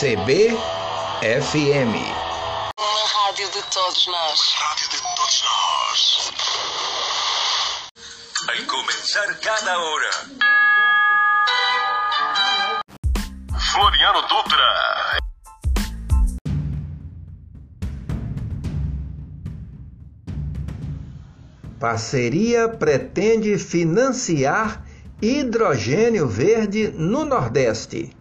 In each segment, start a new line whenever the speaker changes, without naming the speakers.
CBFM.
Uma rádio de todos nós.
Rádio de todos nós.
Al comenzar cada hora.
Floriano Dutra.
Parceria pretende financiar hidrogênio verde no Nordeste.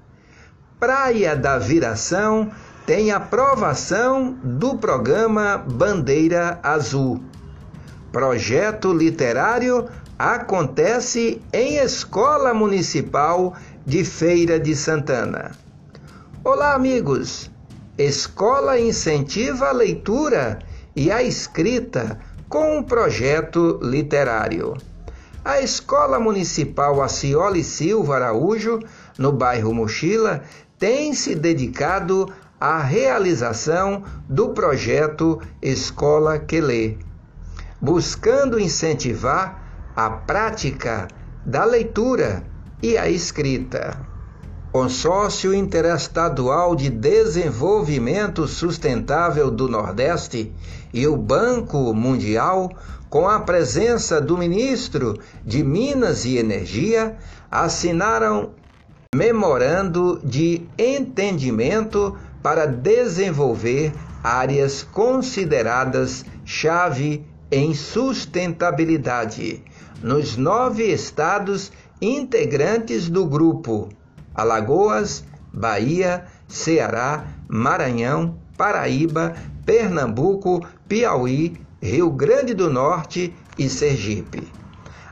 Praia da Viração tem aprovação do programa Bandeira Azul. Projeto literário acontece em Escola Municipal de Feira de Santana. Olá, amigos! Escola incentiva a leitura e a escrita com um projeto literário. A Escola Municipal Acioli Silva Araújo, no bairro Mochila, tem se dedicado à realização do projeto Escola que Lê, buscando incentivar a prática da leitura e a escrita. Consórcio Interestadual de Desenvolvimento Sustentável do Nordeste e o Banco Mundial, com a presença do ministro de Minas e Energia, assinaram memorando de entendimento para desenvolver áreas consideradas chave em sustentabilidade nos nove estados integrantes do grupo Alagoas, Bahia, Ceará, Maranhão, Paraíba, Pernambuco, Piauí, Rio Grande do Norte e Sergipe.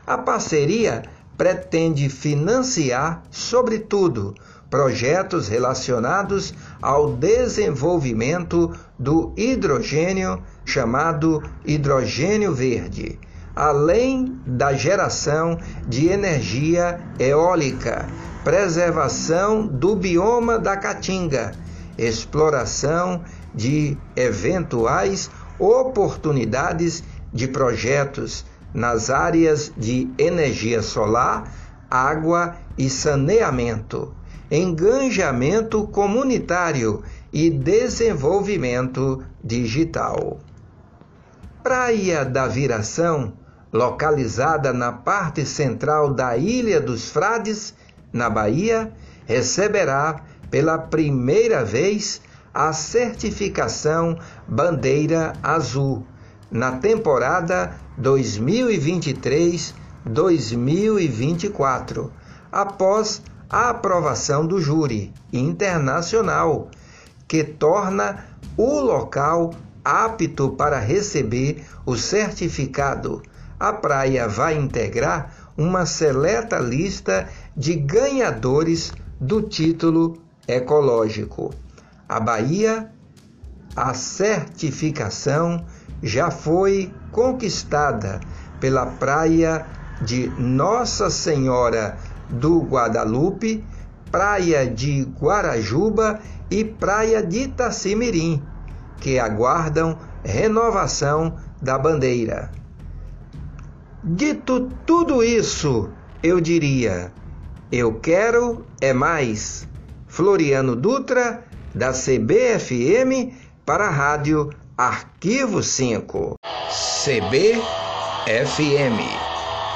A parceria pretende financiar, sobretudo, projetos relacionados ao desenvolvimento do hidrogênio, chamado hidrogênio verde, além da geração de energia eólica, preservação do bioma da Caatinga, exploração de eventuais oportunidades de projetos nas áreas de energia solar, água e saneamento, engajamento comunitário e desenvolvimento digital. Praia da Viração localizada na parte central da Ilha dos Frades, na Bahia, receberá pela primeira vez a certificação Bandeira Azul na temporada 2023-2024, após a aprovação do júri internacional, que torna o local apto para receber o certificado a praia vai integrar uma seleta lista de ganhadores do título ecológico. A Bahia, a certificação já foi conquistada pela praia de Nossa Senhora do Guadalupe, praia de Guarajuba e praia de Itacimirim, que aguardam renovação da bandeira. Dito tudo isso, eu diria: eu quero é mais. Floriano Dutra, da CBFM, para a Rádio Arquivo 5. CBFM